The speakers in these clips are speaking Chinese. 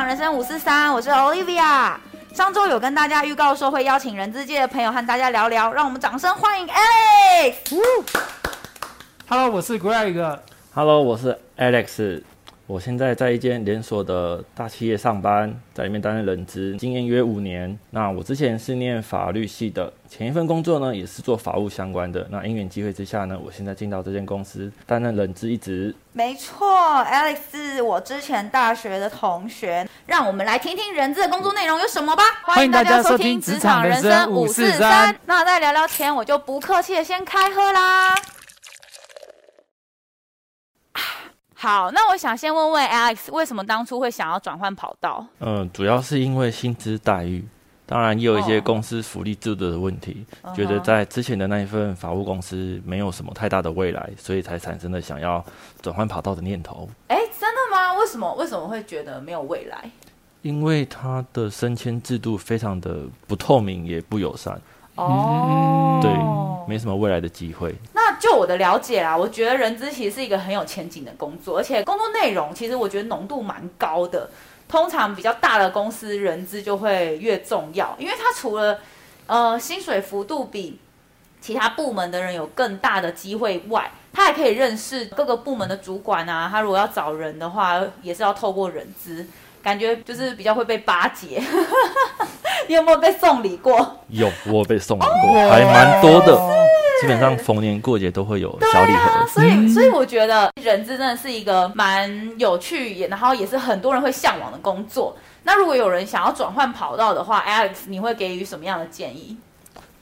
场人生五四三，我是 Olivia。上周有跟大家预告说会邀请人资界的朋友和大家聊聊，让我们掌声欢迎 Alex。Hello，我是 Greg。Hello，我是 Alex。我现在在一间连锁的大企业上班，在里面担任人资，经验约五年。那我之前是念法律系的，前一份工作呢也是做法务相关的。那因缘机会之下呢，我现在进到这间公司担任人资一职。没错，Alex 是我之前大学的同学。让我们来听听人资的工作内容有什么吧。欢迎大家收听《职场人生五四三》。那在聊聊天，我就不客气的先开喝啦。好，那我想先问问 Alex，为什么当初会想要转换跑道？嗯，主要是因为薪资待遇，当然也有一些公司福利制度的问题，哦、觉得在之前的那一份法务公司没有什么太大的未来，所以才产生了想要转换跑道的念头。哎，真的吗？为什么？为什么会觉得没有未来？因为他的升迁制度非常的不透明，也不友善。哦，对，没什么未来的机会。就我的了解啦，我觉得人资其实是一个很有前景的工作，而且工作内容其实我觉得浓度蛮高的。通常比较大的公司，人资就会越重要，因为它除了呃薪水幅度比其他部门的人有更大的机会外，他还可以认识各个部门的主管啊。他如果要找人的话，也是要透过人资，感觉就是比较会被巴结。你有没有被送礼过？有，我有被送礼过，还蛮多的。基本上逢年过节都会有小礼盒，啊，所以所以我觉得人资真的是一个蛮有趣，也然后也是很多人会向往的工作。那如果有人想要转换跑道的话，Alex，你会给予什么样的建议？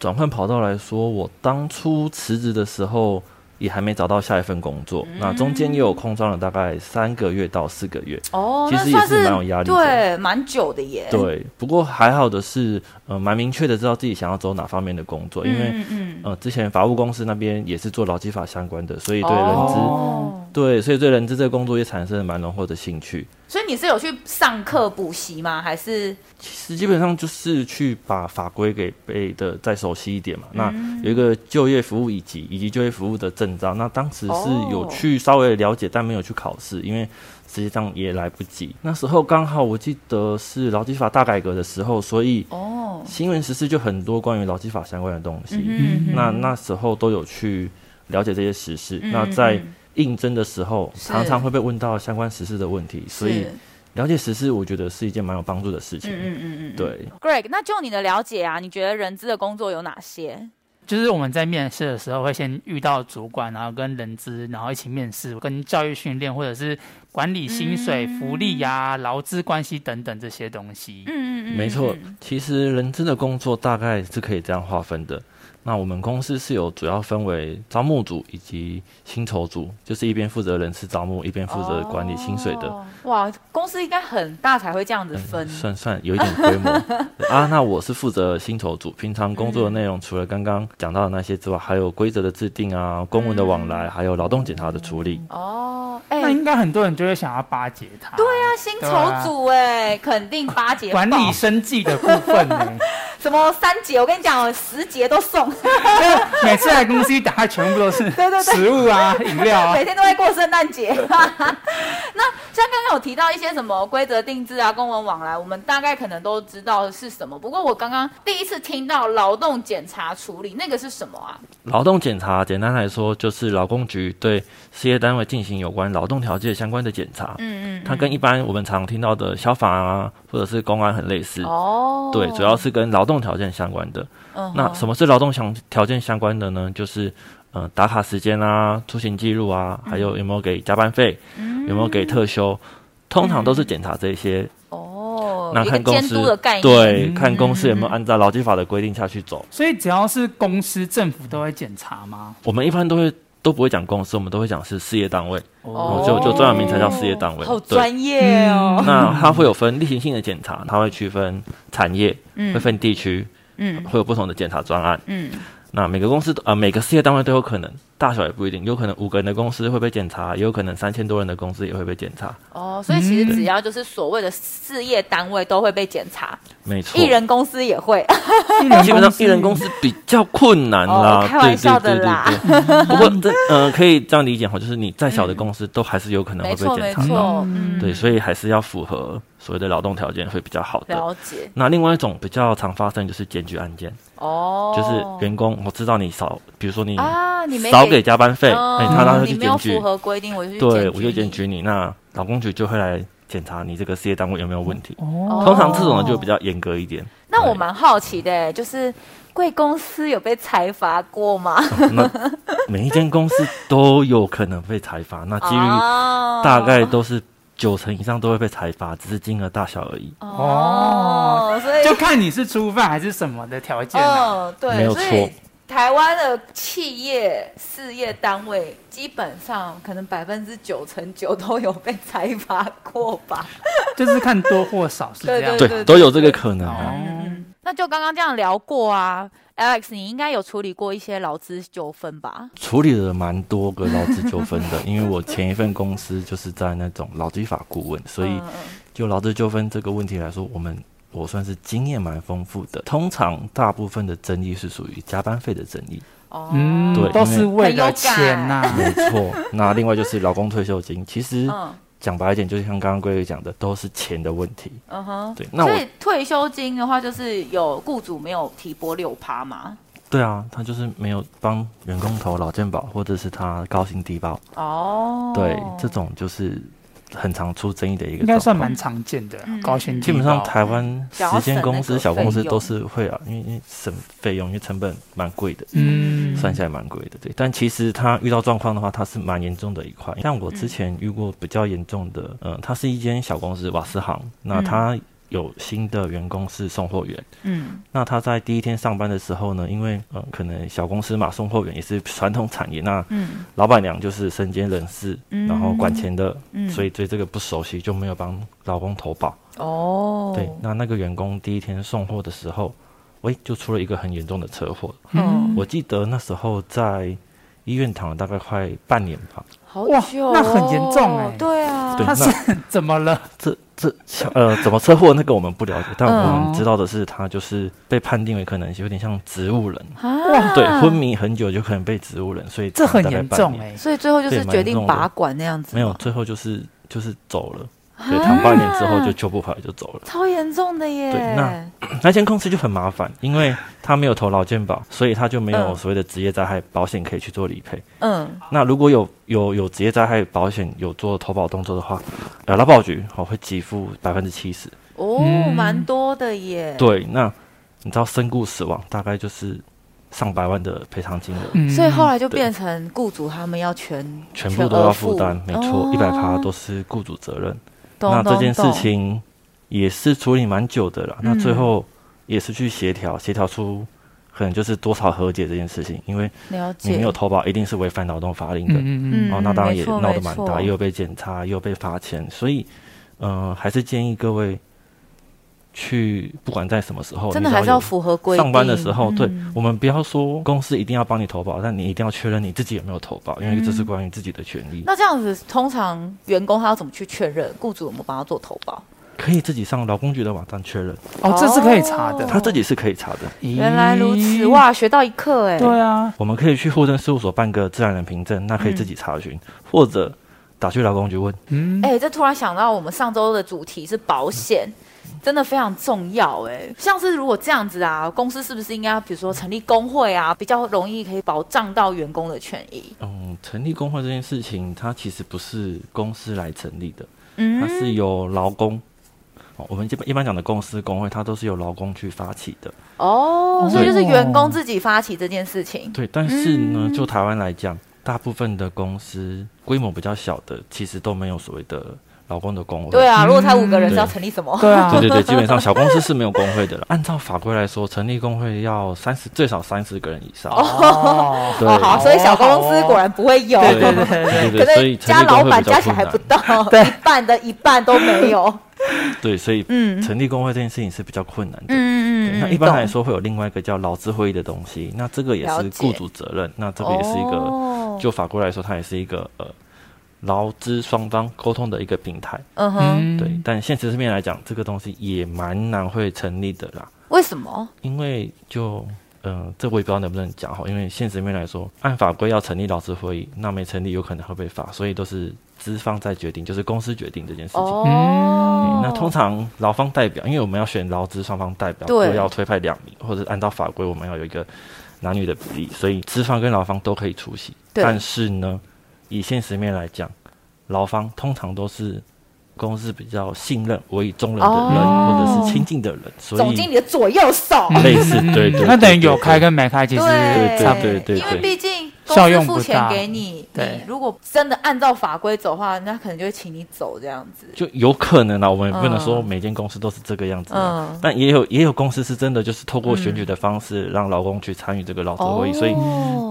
转换跑道来说，我当初辞职的时候。也还没找到下一份工作，嗯、那中间也有空窗了大概三个月到四个月，哦，其实也是蛮有压力的，对，蛮久的耶。对，不过还好的是，呃，蛮明确的知道自己想要走哪方面的工作，嗯、因为，嗯，呃，之前法务公司那边也是做劳基法相关的，所以对人资，哦、对，所以对人资这个工作也产生了蛮浓厚的兴趣。所以你是有去上课补习吗？还是其实基本上就是去把法规给背的再熟悉一点嘛。嗯、那有一个就业服务以及以及就业服务的证照，那当时是有去稍微了解，哦、但没有去考试，因为实际上也来不及。那时候刚好我记得是劳基法大改革的时候，所以哦，新闻时事就很多关于劳基法相关的东西。嗯、哼那那时候都有去了解这些时事。那在应征的时候，常常会被问到相关时事的问题，所以了解时事，我觉得是一件蛮有帮助的事情。嗯嗯嗯嗯，对。Greg，那就你的了解啊，你觉得人资的工作有哪些？就是我们在面试的时候会先遇到主管，然后跟人资，然后一起面试，跟教育训练，或者是管理薪水、嗯、福利呀、啊、劳资关系等等这些东西。嗯嗯嗯，没错，其实人资的工作大概是可以这样划分的。那我们公司是有主要分为招募组以及薪酬组，就是一边负责人事招募，一边负责管理薪水的。哦、哇，公司应该很大才会这样子分，嗯、算算有一点规模 啊。那我是负责薪酬组，平常工作的内容除了刚刚讲到的那些之外，还有规则的制定啊，公文的往来，嗯、还有劳动检查的处理。哦，欸、那应该很多人就会想要巴结他。对啊，薪酬组哎、欸，啊、肯定巴结管理生计的部分呢、欸。什么三节？我跟你讲，十节都送。每次来公司一打开，全部都是 对对对，食物啊、饮料啊，每天都在过圣诞节。那像刚刚有提到一些什么规则定制啊、公文往来，我们大概可能都知道是什么。不过我刚刚第一次听到劳动检查处理，那个是什么啊？劳动检查简单来说，就是劳工局对事业单位进行有关劳动条件相关的检查。嗯，嗯嗯，它跟一般我们常听到的消防啊，或者是公安很类似。哦，对，主要是跟劳动条件相关的。嗯，那什么是劳动相条件相关的呢？就是呃打卡时间啊、出行记录啊，还有有没有给加班费，嗯、有没有给特休，通常都是检查这些。哦、嗯，那看公司的概念对，嗯、看公司有没有按照劳基法的规定下去走。所以只要是公司、政府都会检查吗？我们一般都会都不会讲公司，我们都会讲是事业单位。哦，就就专有名才叫事业单位。好专业哦。嗯、那它会有分例行性的检查，它会区分产业，嗯、会分地区。嗯，会有不同的检查专案。嗯，那每个公司呃，每个事业单位都有可能。大小也不一定，有可能五个人的公司会被检查，也有可能三千多人的公司也会被检查。哦，所以其实只要就是所谓的事业单位都会被检查，没错，艺人公司也会。基本上 艺人公司比较困难啦，开玩笑的啦。不过这呃可以这样理解哈，就是你再小的公司都还是有可能会被检查到。对，所以还是要符合所谓的劳动条件会比较好的。了解。那另外一种比较常发生就是检举案件。哦，就是员工，我知道你少，比如说你啊，你少给加班费，哎，他当时去检举，符合规定，我就对，我就检举你，那劳工局就会来检查你这个事业单位有没有问题。哦，通常这种就比较严格一点。那我蛮好奇的，就是贵公司有被裁罚过吗？那 每一间公司都有可能被裁罚，那几率大概都是。九成以上都会被裁罚，只是金额大小而已。哦，所以就看你是初犯还是什么的条件哦，对，没有错。台湾的企业事业单位基本上可能百分之九成九都有被裁罚过吧？就是看多或少是这样，对，对，都有这个可能。嗯，那就刚刚这样聊过啊。Alex，你应该有处理过一些劳资纠纷吧？处理了蛮多个劳资纠纷的，因为我前一份公司就是在那种劳基法顾问，所以就劳资纠纷这个问题来说，我们我算是经验蛮丰富的。通常大部分的争议是属于加班费的争议。哦，嗯，对，都是为了钱呐、啊。没错。那另外就是劳工退休金，其实。讲白一点，就是像刚刚龟龟讲的，都是钱的问题。嗯哼，对。那我所以退休金的话，就是有雇主没有提拨六趴嘛？对啊，他就是没有帮员工投劳健保，或者是他高薪低报。哦，对，这种就是。很常出争议的一个，应该算蛮常见的。高薪基本上台湾时间公司、小公司都是会啊，因为因为省费用，因为成本蛮贵的，嗯，算下来蛮贵的。对，但其实他遇到状况的话，它是蛮严重的一块。像我之前遇过比较严重的，嗯，它是一间小公司瓦斯行，那他。有新的员工是送货员，嗯，那他在第一天上班的时候呢，因为嗯，可能小公司嘛，送货员也是传统产业，那嗯，老板娘就是身兼人事，嗯，然后管钱的，嗯，所以对这个不熟悉，就没有帮老公投保。哦，对，那那个员工第一天送货的时候，喂，就出了一个很严重的车祸。嗯，我记得那时候在医院躺了大概快半年吧。好久，那很严重哎。对啊，他是怎么了？这这呃，怎么车祸那个我们不了解，但我们知道的是，他就是被判定为可能有点像植物人。哇，对，昏迷很久就可能被植物人，所以这很严重哎，所以最后就是决定拔管那样子，没有，最后就是就是走了。对，躺半年之后就救不回来就走了，超严重的耶。对，那那间公司就很麻烦，因为他没有投劳健保，所以他就没有所谓的职业灾害保险可以去做理赔。嗯，那如果有有有职业灾害保险有做投保动作的话，呃，劳保局哦会给付百分之七十。哦，蛮多的耶。对，那你知道身故死亡大概就是上百万的赔偿金额，嗯，所以后来就变成雇主他们要全全部都要负担，没错，一百趴都是雇主责任。那这件事情也是处理蛮久的了，嗯、那最后也是去协调，协调出可能就是多少和解这件事情，因为你没有投保，一定是违反劳动法令的，嗯嗯，哦，那当然也闹得蛮大，又被检查，又被罚钱，所以，嗯、呃，还是建议各位去，不管在什么时候，真的还是要符合规定。上班的时候，对、嗯、我们不要说公司一定要帮你投保，但你一定要确认你自己有没有投保，因为这是关于自己的权利。那这样子，通常员工他要怎么去确认雇主有没有帮他做投保？可以自己上劳工局的网站确认。哦，这是可以查的，他自己是可以查的。原来如此，哇，学到一课哎。对啊，我们可以去户政事务所办个自然人凭证，那可以自己查询，嗯、或者打去劳工局问。嗯，哎、欸，这突然想到，我们上周的主题是保险。嗯真的非常重要哎，像是如果这样子啊，公司是不是应该比如说成立工会啊，比较容易可以保障到员工的权益？嗯，成立工会这件事情，它其实不是公司来成立的，嗯，它是由劳工，我们一般一般讲的公司工会，它都是由劳工去发起的。哦，所以就是员工自己发起这件事情。对，但是呢，就台湾来讲，大部分的公司规模比较小的，其实都没有所谓的。劳工的工会。对啊，如果才五个人是要成立什么？对啊，对对对，基本上小公司是没有工会的了。按照法规来说，成立工会要三十，最少三十个人以上。哦，对，好，所以小公司果然不会有。对对 对，所以加老板加起来还不到一半的一半都没有。对，所以嗯，成立工会这件事情是比较困难的。嗯嗯，那一般来说会有另外一个叫劳资会议的东西，那这个也是雇主责任，那这个也是一个。就法规来说，它也是一个呃劳资双方沟通的一个平台。嗯哼，对。但现实层面来讲，这个东西也蛮难会成立的啦。为什么？因为就嗯、呃，这我也不知道能不能讲哈。因为现实面来说，按法规要成立劳资会议，那没成立有可能会被罚，所以都是资方在决定，就是公司决定这件事情。哦。嗯、那通常劳方代表，因为我们要选劳资双方代表，就要推派两名，或者按照法规我们要有一个男女的比例，所以资方跟劳方都可以出席。但是呢，以现实面来讲，劳方通常都是。公司比较信任、委以重任的人，哦、或者是亲近的人，所以总经理的左右手，类似对对，那等于有开跟没开，其实差不多，对对对，因为毕竟公司付钱给你，对，如果真的按照法规走的话，那可能就会请你走这样子，就有可能啊。我们也不能说每间公司都是这个样子，嗯，但也有也有公司是真的就是透过选举的方式让老公去参与这个劳资会议，所以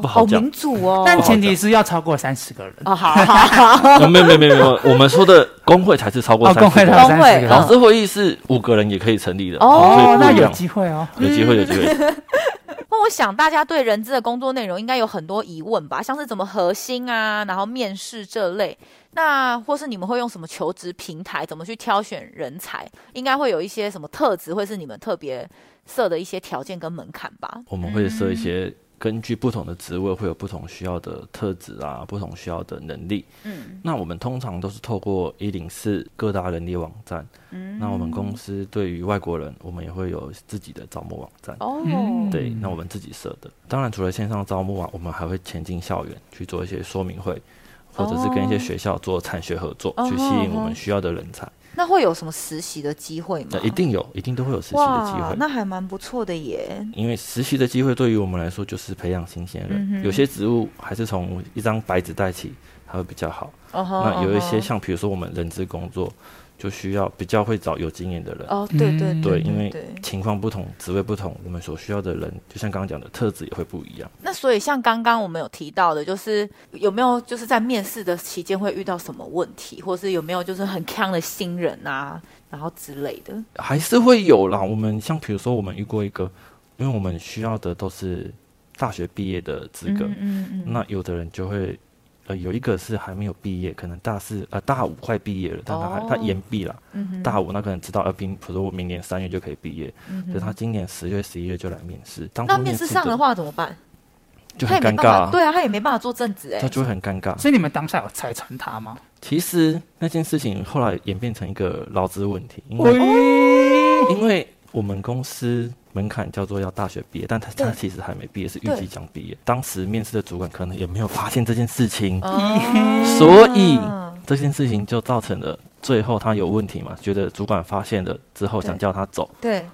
不好讲。民主哦，但前提是要超过三十个人。哦。好。好 好，没有没有没有没有，我们说的工会才是超过三十个。人，工会劳资会议是五个人也可以成立的哦，那有机会哦，有机会有机会。那我想大家对人资的工作内容应该有很多疑问吧，像是怎么核心啊，然后面试这类，那或是你们会用什么求职平台，怎么去挑选人才，应该会有一些什么特质，会是你们特别设的一些条件跟门槛吧？我们会设一些。根据不同的职位会有不同需要的特质啊，不同需要的能力。嗯，那我们通常都是透过一零四各大人力网站。嗯，那我们公司对于外国人，我们也会有自己的招募网站。哦，对，那我们自己设的。当然，除了线上招募啊，我们还会前进校园去做一些说明会，或者是跟一些学校做产学合作，去吸引我们需要的人才。那会有什么实习的机会吗？一定有，一定都会有实习的机会。那还蛮不错的耶。因为实习的机会对于我们来说就是培养新鲜人，嗯、有些职务还是从一张白纸带起，它会比较好。哦、那有一些像比如说我们人资工作。就需要比较会找有经验的人哦，对对对，对，因为情况不同，职位不同，我们所需要的人，就像刚刚讲的特质也会不一样。那所以像刚刚我们有提到的，就是有没有就是在面试的期间会遇到什么问题，或是有没有就是很坑的新人啊，然后之类的，还是会有啦。我们像比如说我们遇过一个，因为我们需要的都是大学毕业的资格，嗯嗯嗯，那有的人就会。呃，有一个是还没有毕业，可能大四呃大五快毕业了，但他还、oh. 他延毕了。嗯、大五那可能知道，呃，比如说我明年三月就可以毕业，嗯、所以他今年十月、十一月就来面试。当那面试上的话怎么办？就很尴尬、啊。对啊，他也没办法做正职哎，他就会很尴尬。所以你们当下有拆穿他吗？其实那件事情后来演变成一个劳资问题，因为、oh. 因为我们公司。门槛叫做要大学毕业，但他他其实还没毕业，是预计将毕业。当时面试的主管可能也没有发现这件事情，所以这件事情就造成了最后他有问题嘛？觉得主管发现了之后想叫他走，对。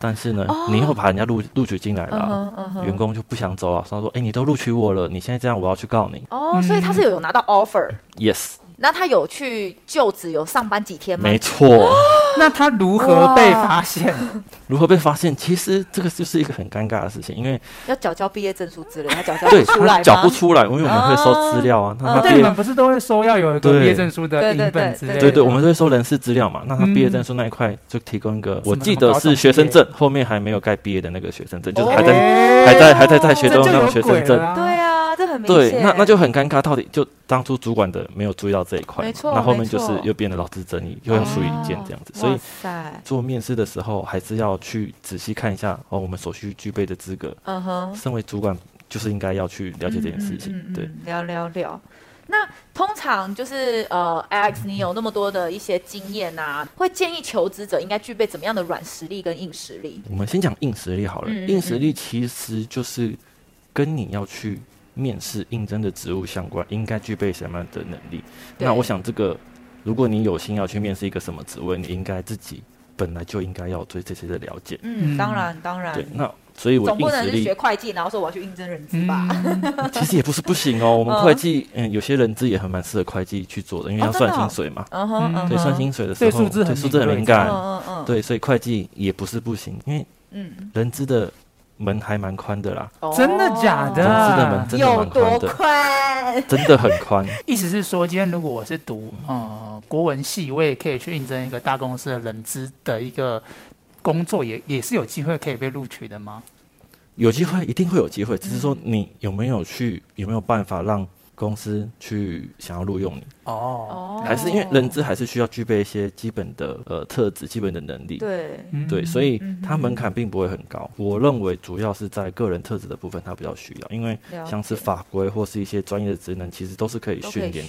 但是呢，你又把人家录录取进来了，员工就不想走啊。他说：“哎，你都录取我了，你现在这样，我要去告你。”哦，所以他是有拿到 offer，yes。那他有去就职，有上班几天吗？没错。那他如何被发现？如何被发现？其实这个就是一个很尴尬的事情，因为要缴交毕业证书之类，他缴交不出来，缴不出来，因为我们会收资料啊。那他你们不是都会收要有一个毕业证书的影本之类？对对，我们都会收人事资料嘛。那他毕业证书那一块就提供一个，我记得是学生证，后面还没有盖毕业的那个学生证，就是还在还在还在在学中那种学生证。对啊。这很明对，那那就很尴尬。到底就当初主管的没有注意到这一块，没错。那后面就是又变得劳资争议，又要处理一件这样子。所以做面试的时候，还是要去仔细看一下哦，我们所需具备的资格。嗯哼，身为主管就是应该要去了解这件事情。对，聊聊聊。那通常就是呃，Alex，你有那么多的一些经验啊，会建议求职者应该具备怎么样的软实力跟硬实力？我们先讲硬实力好了。硬实力其实就是跟你要去。面试应征的职务相关，应该具备什么样的能力？那我想，这个如果你有心要去面试一个什么职位，你应该自己本来就应该要对这些的了解。嗯，当然，当然。对，那所以我硬实力，总不能是学会计，然后说我要去应征人资吧？嗯、其实也不是不行哦。我们会计，嗯，有些人资也很蛮适合会计去做的，因为要算薪水嘛。嗯哼、哦，对，算薪水的时候，对数字很数字很敏感。嗯嗯对，所以会计也不是不行，因为嗯，人资的。门还蛮宽的啦，真的假的？总之的门真的蛮宽的，宽真的很宽。意思是说，今天如果我是读呃国文系，我也可以去应征一个大公司的人资的一个工作，也也是有机会可以被录取的吗？有机会，一定会有机会，只是说你有没有去，有没有办法让公司去想要录用你。哦，还是因为人资还是需要具备一些基本的呃特质、基本的能力。对，对，所以它门槛并不会很高。我认为主要是在个人特质的部分，它比较需要，因为像是法规或是一些专业的职能，其实都是可以训练，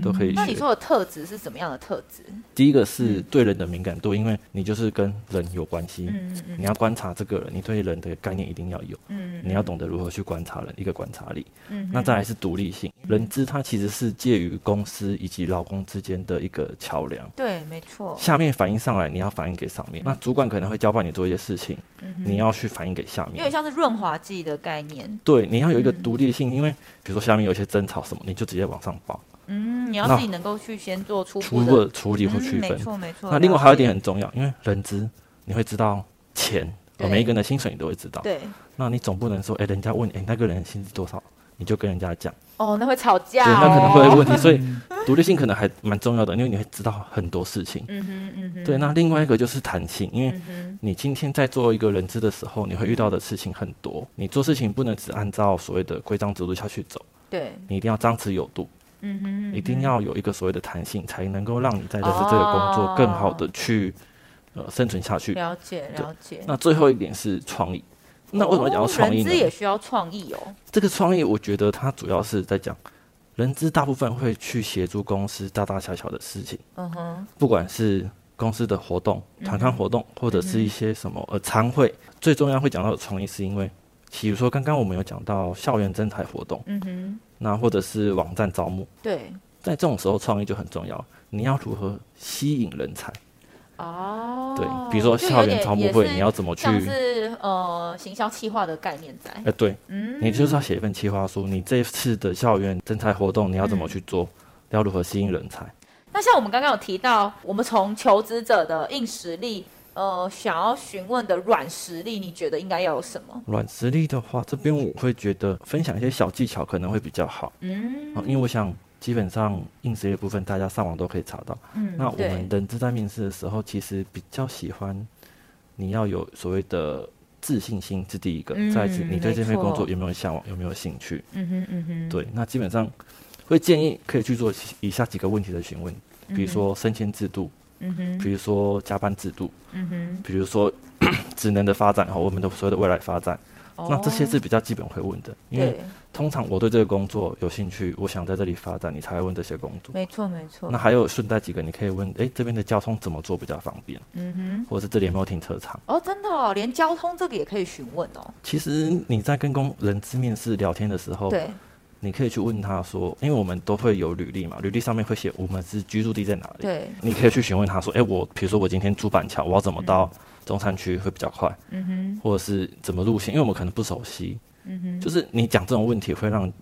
都可以学。那你说的特质是什么样的特质？第一个是对人的敏感度，因为你就是跟人有关系，你要观察这个人，你对人的概念一定要有，你要懂得如何去观察人，一个观察力。那再来是独立性，人资它其实是介于公司以及劳工之间的一个桥梁，对，没错。下面反映上来，你要反映给上面。那主管可能会交办你做一些事情，你要去反映给下面。因为像是润滑剂的概念，对，你要有一个独立性。因为比如说下面有一些争吵什么，你就直接往上报。嗯，你要自己能够去先做初步的处理或区分。没错，没错。那另外还有一点很重要，因为人资你会知道钱，每一个人的薪水你都会知道。对。那你总不能说，哎，人家问你，哎，那个人薪资多少？你就跟人家讲哦，那会吵架，对，那可能会有问题，所以独立性可能还蛮重要的，因为你会知道很多事情。嗯哼，嗯哼。对，那另外一个就是弹性，因为你今天在做一个人资的时候，你会遇到的事情很多，你做事情不能只按照所谓的规章制度下去走。对，你一定要张弛有度。嗯哼，一定要有一个所谓的弹性，才能够让你在人资这个工作更好的去呃生存下去。了解，了解。那最后一点是创意。那为什么讲到创意呢？人资也需要创意哦。这个创意，我觉得它主要是在讲，人资大部分会去协助公司大大小小的事情。嗯哼。不管是公司的活动、团康活动，或者是一些什么呃餐会，最重要会讲到的创意，是因为，比如说刚刚我们有讲到校园征才活动，嗯哼。那或者是网站招募，对，在这种时候创意就很重要。你要如何吸引人才？哦，对，比如说校园招募会，你要怎么去？像是呃行销企划的概念在。哎，对，嗯，你就是要写一份企划书，你这次的校园征才活动你要怎么去做？要如何吸引人才？那像我们刚刚有提到，我们从求职者的硬实力，呃，想要询问的软实力，你觉得应该要有什么？软实力的话，这边我会觉得分享一些小技巧可能会比较好。嗯，因为我想。基本上硬实力的部分，大家上网都可以查到。嗯，那我们人资在面试的时候，其实比较喜欢你要有所谓的自信心，是第一个。嗯、再次，你对这份工作有没有向往，有没有兴趣？嗯哼嗯哼。对，那基本上会建议可以去做以下几个问题的询问，比如说升迁制度，嗯哼，比如说加班制度，嗯哼，比如说 职能的发展和我们的所谓的未来发展。那这些是比较基本会问的，因为通常我对这个工作有兴趣，我想在这里发展，你才会问这些工作。没错，没错。那还有顺带几个，你可以问，哎，这边的交通怎么做比较方便？嗯哼。或者是这里有没有停车场？哦，真的哦，连交通这个也可以询问哦。其实你在跟工人资面试聊天的时候，对，你可以去问他说，因为我们都会有履历嘛，履历上面会写我们是居住地在哪里。对。你可以去询问他说，哎，我比如说我今天住板桥，我要怎么到中山区会比较快？嗯哼。或者是怎么路线？因为我们可能不熟悉。嗯哼，就是你讲这种问题会让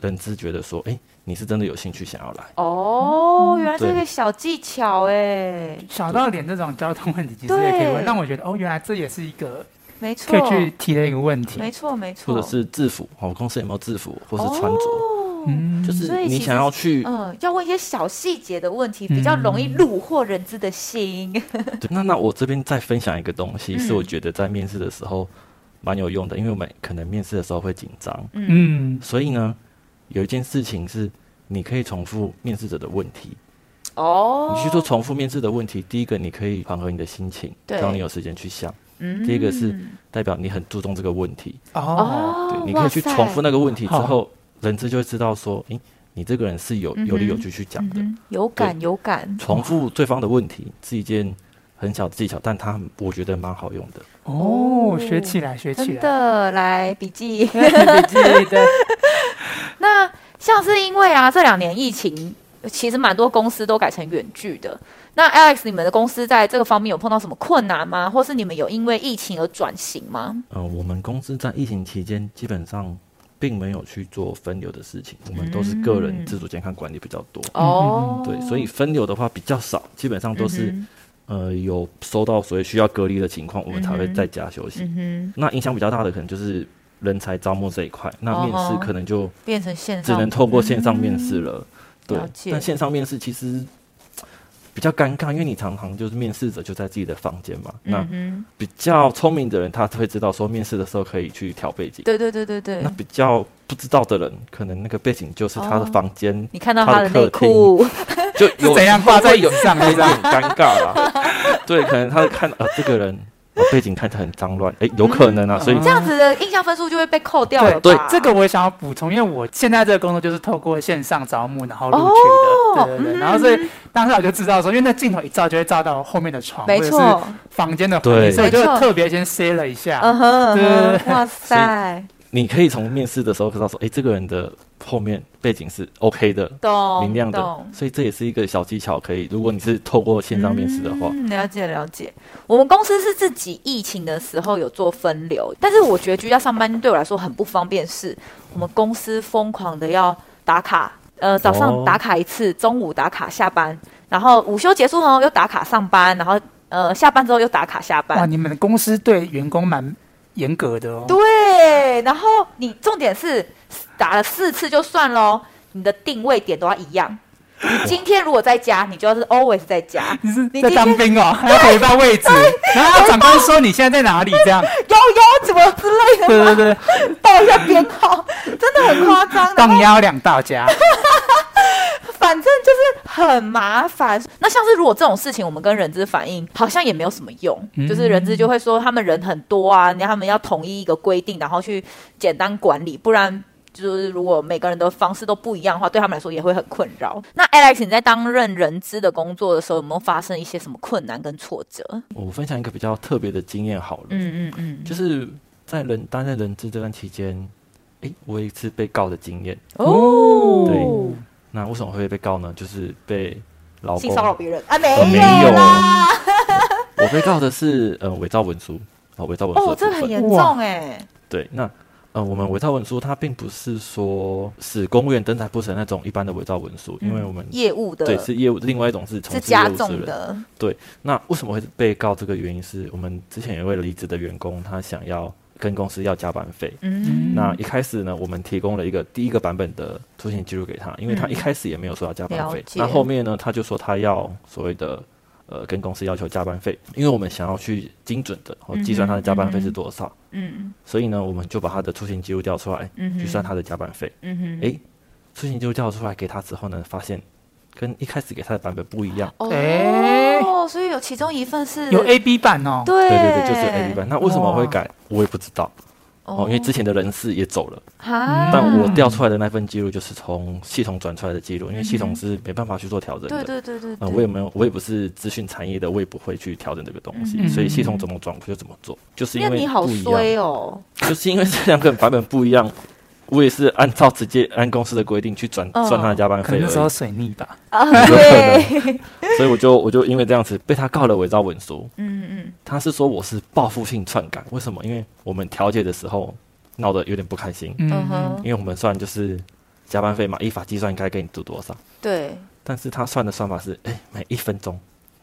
人知觉得说，哎、欸，你是真的有兴趣想要来。哦，原来是一个小技巧哎，小到连这种交通问题其实也可以问，对让我觉得哦，原来这也是一个没错可以去提的一个问题。没错没错，或者是制服，哦，公司有没有制服，或是穿着，哦、嗯，就是你想要去，嗯，要问一些小细节的问题，比较容易虏获人资的心。对，那那我这边再分享一个东西，是我觉得在面试的时候。蛮有用的，因为我们可能面试的时候会紧张，嗯，所以呢，有一件事情是你可以重复面试者的问题，哦，你去做重复面试的问题，第一个你可以缓和你的心情，对让你有时间去想，嗯，第一个是。代表你很注重这个问题，哦，对，你可以去重复那个问题之后，塞人资就会知道说，诶，你这个人是有有理有据去讲的，嗯、有感有感，重复对方的问题是一件很小的技巧，但它我觉得蛮好用的。哦，学起来，学起来。真的，来笔记，笔记对。那像是因为啊，这两年疫情，其实蛮多公司都改成远距的。那 Alex，你们的公司在这个方面有碰到什么困难吗？或是你们有因为疫情而转型吗？呃，我们公司在疫情期间基本上并没有去做分流的事情，我们都是个人自主健康管理比较多。哦、嗯，对，所以分流的话比较少，基本上都是、嗯。呃，有收到所谓需要隔离的情况，我们才会在家休息。那影响比较大的可能就是人才招募这一块，那面试可能就变成线上，只能透过线上面试了。对，但线上面试其实比较尴尬，因为你常常就是面试者就在自己的房间嘛。嗯、那比较聪明的人，他会知道说面试的时候可以去调背景。对对对对对。那比较不知道的人，可能那个背景就是他的房间、哦，你看到他的内裤，就有怎样挂在有上面，有点尴尬啦。对，可能他看啊，这个人。背景看起来很脏乱，哎、欸，有可能啊，嗯、所以这样子的印象分数就会被扣掉了。对，对，这个我也想要补充，因为我现在这个工作就是透过线上招募然后录取的，哦、对对对。然后所以当时我就知道说，因为那镜头一照就会照到后面的床，没错，房间的环境，所以我就特别先塞了一下。对，哇塞。你可以从面试的时候知道说，哎、欸，这个人的后面背景是 OK 的，明亮的，所以这也是一个小技巧。可以，如果你是透过线上面试的话、嗯，了解了解。我们公司是自己疫情的时候有做分流，但是我觉得居家上班对我来说很不方便，是我们公司疯狂的要打卡，呃，早上打卡一次，中午打卡下班，然后午休结束后又打卡上班，然后呃下班之后又打卡下班。哇，你们的公司对员工蛮严格的哦，对，然后你重点是打了四次就算喽，你的定位点都要一样。你 今天如果在家，你就要是 always 在家。你是在当兵哦，还要回报位置，然后长官说你现在在哪里？这样幺幺怎么之类的？对对对，报一下编号，真的很夸张。当幺两到家。很麻烦。那像是如果这种事情，我们跟人资反映，好像也没有什么用。嗯、就是人资就会说，他们人很多啊，你他们要统一一个规定，然后去简单管理。不然，就是如果每个人的方式都不一样的话，对他们来说也会很困扰。那 Alex，你在担任人资的工作的时候，有没有发生一些什么困难跟挫折？我分享一个比较特别的经验好了。嗯嗯嗯，就是在人担任人资这段期间，哎，我有一次被告的经验。哦，对。那为什么会被告呢？就是被老公性骚扰别人啊？没有，没有 我被告的是呃伪造文书啊，伪造文书哦，这很严重哎。对，那呃我们伪造文书，它并不是说使公务员登载不成那种一般的伪造文书，因为我们业务的对是业务，另外一种是从事业务的。对，那为什么会被告？这个原因是我们之前有一位离职的员工，他想要。跟公司要加班费，嗯，那一开始呢，我们提供了一个第一个版本的出行记录给他，因为他一开始也没有说要加班费，那后面呢，他就说他要所谓的呃跟公司要求加班费，因为我们想要去精准的计算他的加班费是多少，嗯，所以呢，我们就把他的出行记录调出来，嗯，去算他的加班费，嗯哼，诶，出行记录调出来给他之后呢，发现跟一开始给他的版本不一样，诶。哦，所以有其中一份是有 A B 版哦，对。对对对，就是 A B 版。那为什么会改？我也不知道。哦，因为之前的人事也走了，但我调出来的那份记录就是从系统转出来的记录，因为系统是没办法去做调整的。对对对对，我也没有，我也不是资讯产业的，我也不会去调整这个东西，所以系统怎么转我就怎么做，就是因为你好衰哦，就是因为这两个版本不一样。我也是按照直接按公司的规定去转算他的加班费，可能那时候水逆吧，对，所以我就我就因为这样子被他告了伪造文书。嗯嗯，他是说我是报复性篡改，为什么？因为我们调解的时候闹得有点不开心。嗯哼，因为我们算就是加班费嘛，依法计算应该给你多多少。对，但是他算的算法是，哎，每一分钟。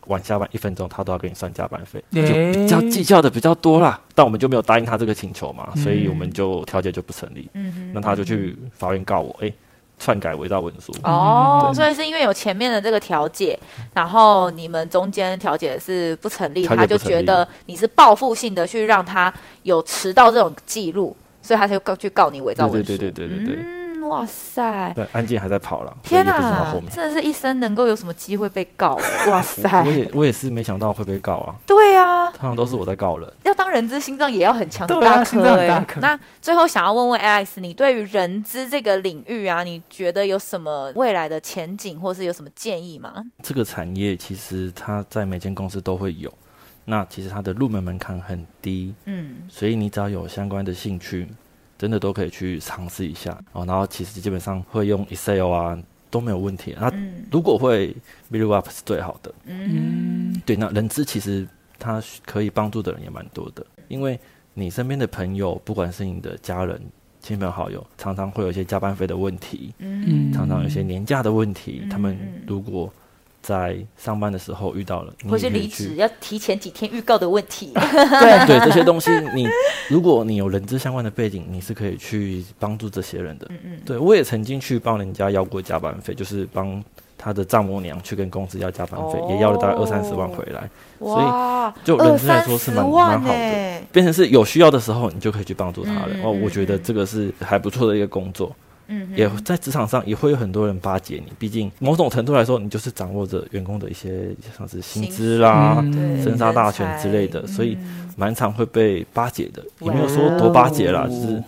晚下班一分钟，他都要给你算加班费，就比较计较的比较多啦。但我们就没有答应他这个请求嘛，所以我们就调解就不成立。嗯哼，那他就去法院告我，哎，篡改伪造文书。哦，所以是因为有前面的这个调解，然后你们中间调解是不成立，他就觉得你是报复性的去让他有迟到这种记录，所以他就告去告你伪造文书。对对对对对对。哇塞！对，案件还在跑了。天哪，真的是一生能够有什么机会被告？哇塞！我也我也是没想到会被告啊。对啊，通常都是我在告人。要当人资，心脏也要很强大颗哎。那最后想要问问 Alex，你对于人资这个领域啊，你觉得有什么未来的前景，或是有什么建议吗？这个产业其实它在每间公司都会有，那其实它的入门门槛很低，嗯，所以你只要有相关的兴趣。真的都可以去尝试一下。哦，然后其实基本上会用 Excel 啊都没有问题。那如果会 VLOOKUP 是最好的。嗯，对，那人资其实他可以帮助的人也蛮多的，因为你身边的朋友，不管是你的家人、亲朋好友，常常会有一些加班费的问题，嗯，常常有一些年假的问题，他们如果在上班的时候遇到了，或是离职要提前几天预告的问题，对对，这些东西你如果你有人资相关的背景，你是可以去帮助这些人的。嗯嗯，对我也曾经去帮人家要过加班费，就是帮他的丈母娘去跟公司要加班费，也要了大概二三十万回来。所以，就人资来说是蛮蛮好的，变成是有需要的时候，你就可以去帮助他了。哦，我觉得这个是还不错的一个工作。嗯，也在职场上也会有很多人巴结你，毕竟某种程度来说，你就是掌握着员工的一些像是薪资啦、生杀大权之类的，所以蛮常会被巴结的。也没有说多巴结啦，就是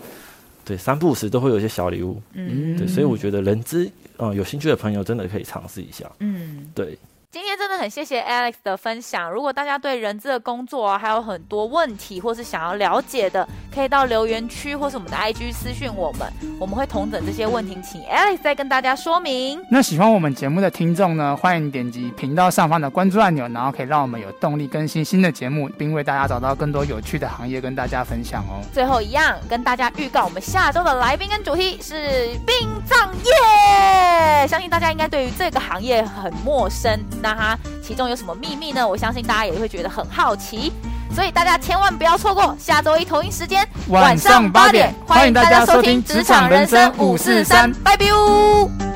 对三不五时都会有一些小礼物。嗯，对，所以我觉得人资，嗯，有兴趣的朋友真的可以尝试一下。嗯，对。今天真的很谢谢 Alex 的分享。如果大家对人资的工作啊，还有很多问题，或是想要了解的，可以到留言区或是我们的 IG 私讯我们，我们会同等这些问题，请 Alex 再跟大家说明。那喜欢我们节目的听众呢，欢迎点击频道上方的关注按钮，然后可以让我们有动力更新新的节目，并为大家找到更多有趣的行业跟大家分享哦。最后一样，跟大家预告，我们下周的来宾跟主题是殡葬业，相信大家应该对于这个行业很陌生。那它其中有什么秘密呢？我相信大家也会觉得很好奇，所以大家千万不要错过下周一同一时间晚上八点，欢迎大家收听《职场人生五四三》，拜拜。